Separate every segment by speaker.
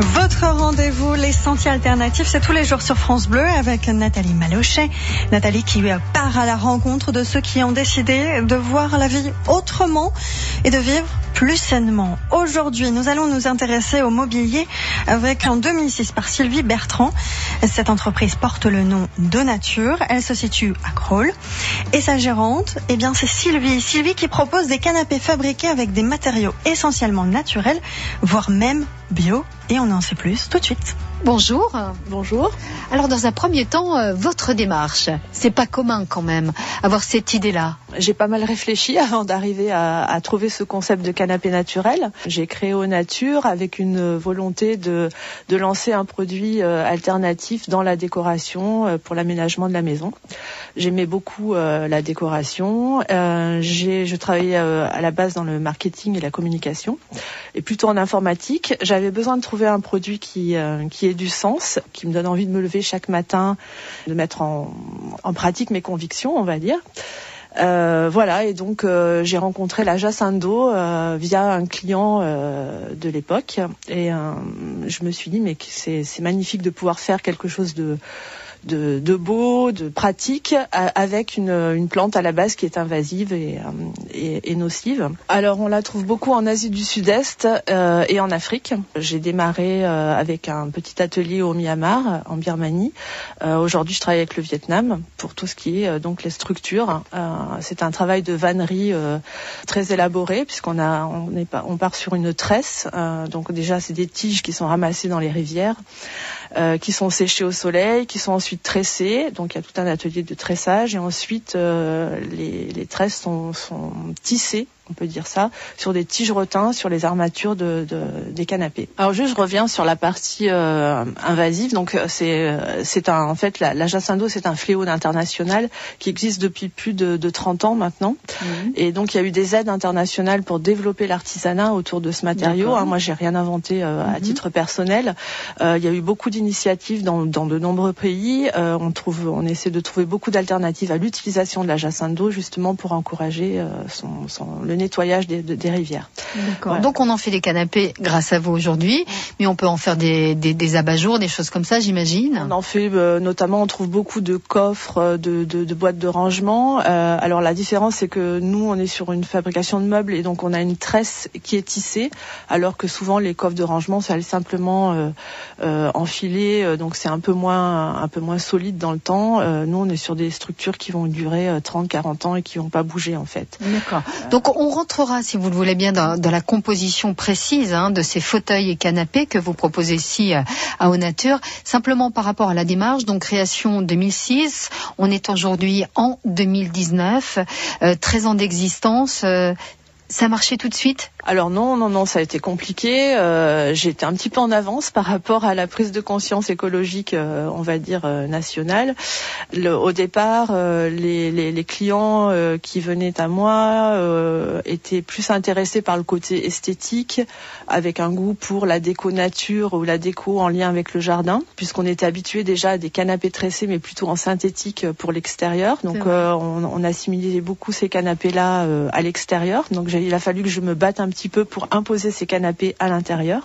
Speaker 1: Votre rendez-vous, les sentiers alternatifs, c'est tous les jours sur France Bleu avec Nathalie Malochet. Nathalie qui part à la rencontre de ceux qui ont décidé de voir la vie autrement et de vivre plus sainement. Aujourd'hui, nous allons nous intéresser au mobilier avec en 2006 par Sylvie Bertrand. Cette entreprise porte le nom de Nature. Elle se situe à Crolles. Et sa gérante, eh bien, c'est Sylvie. Sylvie qui propose des canapés fabriqués avec des matériaux essentiellement naturels, voire même bio. Et on en sait plus tout de suite.
Speaker 2: Bonjour.
Speaker 3: Bonjour.
Speaker 2: Alors dans un premier temps, euh, votre démarche, c'est pas commun quand même, avoir cette idée-là.
Speaker 3: J'ai pas mal réfléchi avant d'arriver à, à, trouver ce concept de canapé naturel. J'ai créé au nature avec une volonté de, de lancer un produit euh, alternatif dans la décoration euh, pour l'aménagement de la maison. J'aimais beaucoup la décoration. j'ai, je travaillais à la base dans le marketing et la communication et plutôt en informatique. J'avais besoin de trouver un produit qui, qui du sens, qui me donne envie de me lever chaque matin, de mettre en, pratique mes convictions, on va dire. Euh, voilà, et donc euh, j'ai rencontré la Jacindo euh, via un client de l'époque, et je me suis dit mais c'est magnifique de pouvoir faire quelque chose de de, de beau, de pratique, avec une, plante à la base qui est invasive et, euh, et, nocive. Alors on la trouve beaucoup en Asie du Sud-Est euh, et en Afrique. J'ai démarré euh, avec un petit atelier au Myanmar, en Birmanie. Aujourd'hui, je travaille avec le Vietnam pour tout ce qui est donc les structures. C'est un travail de vannerie très élaboré puisqu'on a on, est on part sur une tresse. donc déjà, c'est des tiges qui sont ramassées dans les rivières. Qui sont séchés au soleil, qui sont ensuite tressés. Donc il y a tout un atelier de tressage et ensuite euh, les, les, tresses sont, sont tissées on peut dire ça, sur des tiges retins, sur les armatures de, des canapés. Alors juste, je reviens sur la partie euh, invasive. Donc euh, c'est euh, c'est un en fait la, la jacindo, c'est un fléau international qui existe depuis plus de, de 30 ans maintenant. Mhm. Et donc il y a eu des aides internationales pour développer l'artisanat autour de ce matériau. Hein, moi, j'ai rien inventé à mhm. titre personnel. il y a eu beaucoup d'initiatives dans, dans de nombreux pays. on trouve, on essaie de trouver beaucoup d'alternatives à l'utilisation de la jacindo justement pour encourager son, son, le nettoyage des, des rivières.
Speaker 2: Donc on en fait des canapés grâce à vous aujourd'hui, mais on peut en faire des, des, des abat-jours, des choses comme ça, j'imagine.
Speaker 3: On en fait euh, notamment, on trouve beaucoup de coffres, euh, de, de, de boîtes de rangement. Euh, alors la différence, c'est que nous, on est sur une fabrication de meubles et donc on a une tresse qui est tissée, alors que souvent les coffres de rangement, ça est simplement euh, enfilé, donc c'est un peu moins un peu moins solide dans le temps. nous, on est sur des structures qui vont durer 30-40 ans et qui vont pas bouger en fait.
Speaker 2: D'accord. Donc on rentrera, si vous le voulez bien, dans, la composition précise hein, de ces fauteuils et canapés que vous proposez ici euh, à Nature. Simplement par rapport à la démarche, donc création 2006, on est aujourd'hui en 2019, 13 euh, ans d'existence. Euh, ça marchait tout de suite?
Speaker 3: Alors non, non, non, ça a été compliqué. Euh, J'étais un petit peu en avance par rapport à la prise de conscience écologique, euh, on va dire euh, nationale. Le, au départ, les, les, les, clients qui venaient à moi étaient plus intéressés par le côté esthétique, avec un goût pour la déco nature ou la déco en lien avec le jardin, puisqu'on était habitué déjà à des canapés tressés, mais plutôt en synthétique pour l'extérieur. Donc on, on assimilait beaucoup ces canapés-là à l'extérieur. Donc j'ai il a fallu que je me batte un petit peu pour imposer ces canapés à l'intérieur.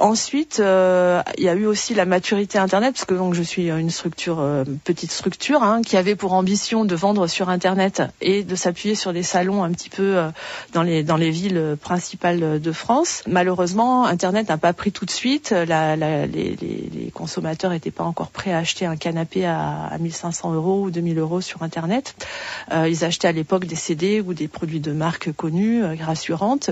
Speaker 3: Ensuite, euh, il y a eu aussi la maturité Internet, parce que donc je suis une structure, euh, petite structure, hein, qui avait pour ambition de vendre sur Internet et de s'appuyer sur des salons un petit peu euh, dans les dans les villes principales de France. Malheureusement, Internet n'a pas pris tout de suite. La, la, les, les, consommateurs n'étaient pas encore prêts à acheter un canapé à, à 1500 euros ou 2000 euros sur Internet. ils achetaient à l'époque des CD ou des produits de marques connues, rassurantes.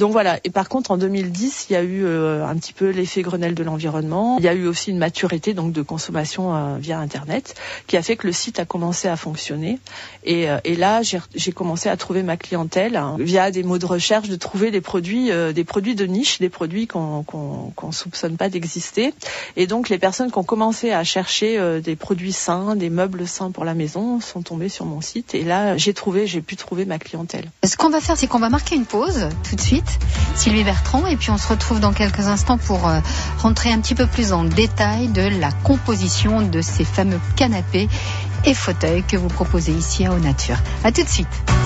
Speaker 3: Donc voilà. Et par contre, en 2010, il y a eu un un petit peu l'effet Grenelle de l'environnement. Il y a eu aussi une maturité donc de consommation euh, via Internet qui a fait que le site a commencé à fonctionner. Et, euh, et là, j'ai commencé à trouver ma clientèle hein, via des mots de recherche, de trouver des produits, euh, des produits de niche, des produits qu'on qu'on soupçonne pas d'exister. Et donc les personnes qui ont commencé à chercher des produits sains, des meubles sains pour la maison, sont tombées sur mon site. Et là, j'ai trouvé, j'ai pu trouver ma clientèle.
Speaker 2: Ce qu'on va faire, c'est qu'on va marquer une pause tout de suite, Sylvie Bertrand, et puis on se retrouve dans quelques instants pour euh, rentrer un petit peu plus en détail de la composition de ces fameux canapés et fauteuils que vous proposez ici à Au Nature. À tout de suite.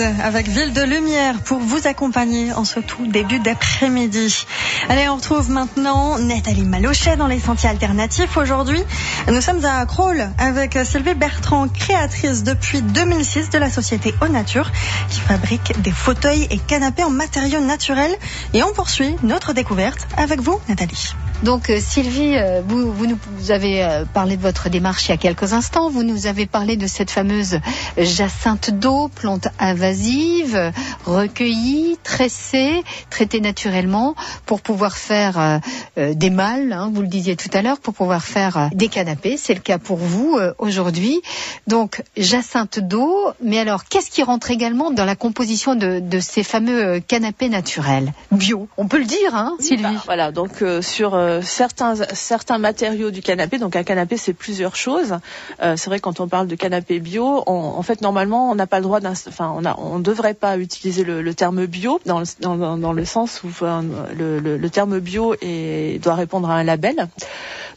Speaker 1: Avec Ville de Lumière pour vous accompagner en ce tout début d'après-midi. Allez, on retrouve maintenant Nathalie Malochet dans les sentiers alternatifs. Aujourd'hui, nous sommes à Crawl avec Sylvie Bertrand, créatrice depuis 2006 de la société Au Nature qui fabrique des fauteuils et canapés en matériaux naturels. Et on poursuit notre découverte avec vous, Nathalie.
Speaker 2: Donc euh, Sylvie, euh, vous, vous, nous avez euh, parlé de votre démarche il y a quelques instants. Vous nous avez parlé de cette fameuse jacinthe d'eau, plante invasive, recueillie, tressée, traitée naturellement pour pouvoir faire des mâles, hein, vous le disiez tout à l'heure, pour pouvoir faire des canapés. C'est le cas pour vous aujourd'hui. Donc jacinthe d'eau, mais alors qu'est-ce qui rentre également dans la composition de, de ces fameux canapés naturels? Bio On peut le dire, hein, Sylvie? Bah,
Speaker 3: voilà, donc sur euh, certains certains matériaux du canapé. Donc un canapé, c'est plusieurs choses. Euh, c'est vrai quand on parle de canapé bio, en fait normalement on n'a pas le droit, enfin on a, on devrait pas utiliser le, terme bio dans le, dans, le sens où le, terme bio est, doit répondre à un label.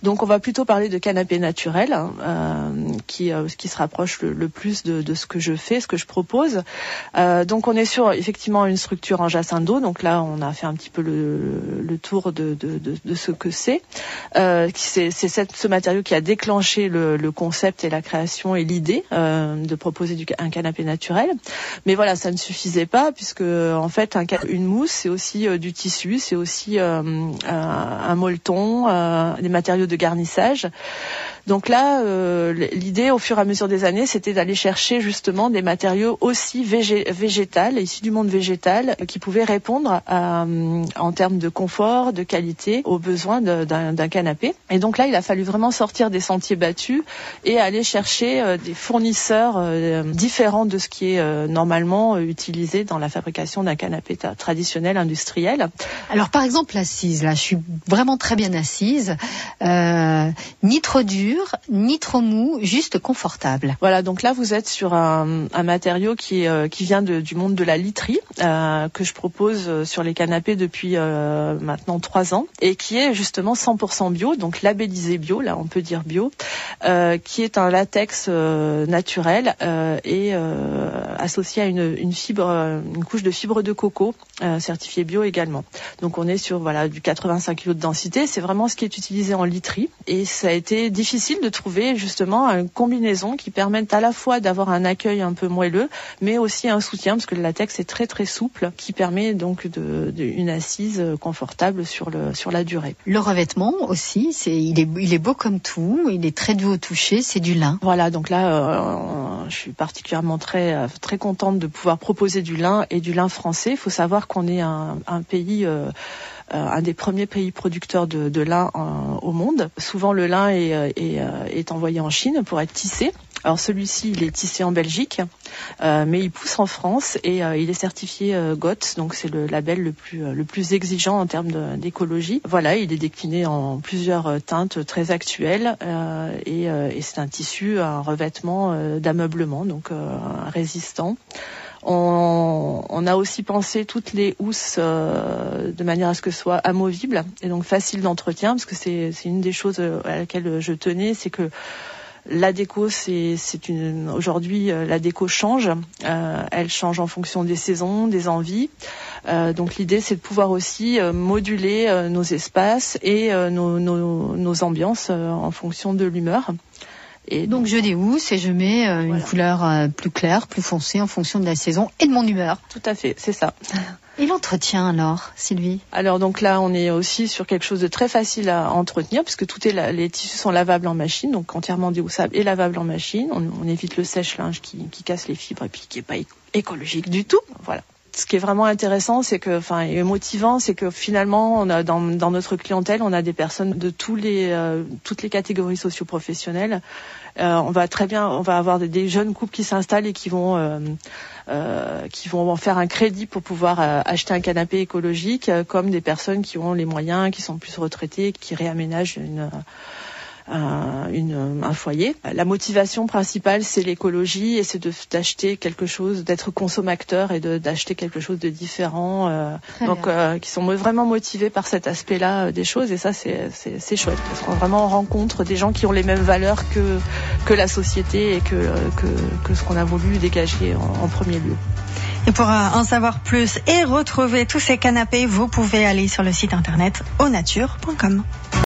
Speaker 3: Donc on va plutôt parler de canapé naturel, hein, euh, qui, euh, qui se rapproche le, plus de, de, ce que je fais, ce que je propose. Euh, donc on est sur effectivement une structure en jacinthe. Donc là on a fait un petit peu le, le tour de, de, de, ce que c'est. Euh, c'est ce matériau qui a déclenché le, le, concept et la création et l'idée euh, de proposer du, un canapé naturel. Mais voilà, ça ne suffisait pas puisque en fait un, une mousse c'est aussi euh, du tissu, c'est aussi un molleton, des matériaux de garnissage. Donc là, euh, l'idée au fur et à mesure des années, c'était d'aller chercher justement des matériaux aussi végétales, issus du monde végétal, qui pouvaient répondre en termes de confort, de qualité, aux besoins d'un canapé. Et donc là, il a fallu vraiment sortir des sentiers battus et aller chercher euh, des fournisseurs euh, différents de ce qui est normalement utilisé dans la fabrication d'un canapé traditionnel industriel.
Speaker 2: Alors par exemple l'assise, là, je suis vraiment très bien assise, ni trop ni trop mou, juste confortable.
Speaker 3: Voilà, donc là vous êtes sur un, matériau qui, euh, vient du monde de la literie euh, que je propose euh, sur les canapés depuis maintenant trois ans et qui est justement 100% bio, donc labellisé bio, là on peut dire bio, qui est un latex naturel et associé à une, une couche de fibre de coco certifiée bio également. Donc on est sur voilà du 85 kg de densité, c'est vraiment ce qui est utilisé en literie et ça a été difficile de trouver justement une combinaison qui permette à la fois d'avoir un accueil un peu moelleux, mais aussi un soutien parce que le latex est très très souple, qui permet donc de, une assise confortable sur le sur la durée.
Speaker 2: Le revêtement aussi, c'est il est il est beau comme tout, il est très doux au toucher, c'est du lin.
Speaker 3: Voilà, donc là, euh, je suis particulièrement très très contente de pouvoir proposer du lin et du lin français. Il faut savoir qu'on est un, un pays euh, euh, un des premiers pays producteurs de, lin euh, au monde. Souvent, le lin est, euh, est, envoyé en Chine pour être tissé. Alors celui-ci, il est tissé en Belgique, mais il pousse en France et il est certifié GOTS, donc c'est le label le plus le plus exigeant en termes d'écologie. Voilà, il est décliné en plusieurs teintes très actuelles et, et c'est un tissu, un revêtement d'ameublement, donc résistant. On, a aussi pensé toutes les housses euh, de manière à ce que ce soit amovible et donc facile d'entretien, parce que c'est une des choses euh, à laquelle je tenais, c'est que la déco, c'est une aujourd'hui euh, la déco change. elle change en fonction des saisons, des envies. donc l'idée, c'est de pouvoir aussi moduler nos espaces et nos, ambiances en fonction de l'humeur.
Speaker 2: Et donc je déhousse et je mets euh, une couleur euh, plus claire, plus foncée en fonction de la saison et de mon humeur.
Speaker 3: Tout à fait, c'est ça.
Speaker 2: Et l'entretien alors, Sylvie?
Speaker 3: Alors donc là, on est aussi sur quelque chose de très facile à entretenir puisque tout est les tissus sont lavables en machine, donc entièrement déhoussables et lavables en machine. On, évite le sèche-linge qui, qui casse les fibres et puis qui est pas écologique du tout. Voilà ce qui est vraiment intéressant, c'est que, enfin, et motivant, c'est que finalement, on a dans, dans, notre clientèle, on a des personnes de tous les, euh, toutes les catégories socio-professionnelles. Euh, on va très bien, on va avoir des, jeunes couples qui s'installent et qui vont, euh, euh qui vont faire un crédit pour pouvoir acheter un canapé écologique, comme des personnes qui ont les moyens, qui sont plus retraitées, qui réaménagent une un, une, un foyer. La motivation principale, c'est l'écologie et c'est d'acheter quelque chose, d'être consommateur et d'acheter quelque chose de différent. Euh, donc, euh, qui sont vraiment motivés par cet aspect-là euh, des choses et ça, c'est chouette parce qu'on vraiment rencontre des gens qui ont les mêmes valeurs que, que la société et que, que, que ce qu'on a voulu dégager en, en premier lieu.
Speaker 1: Et pour euh, en savoir plus et retrouver tous ces canapés, vous pouvez aller sur le site internet aunature.com.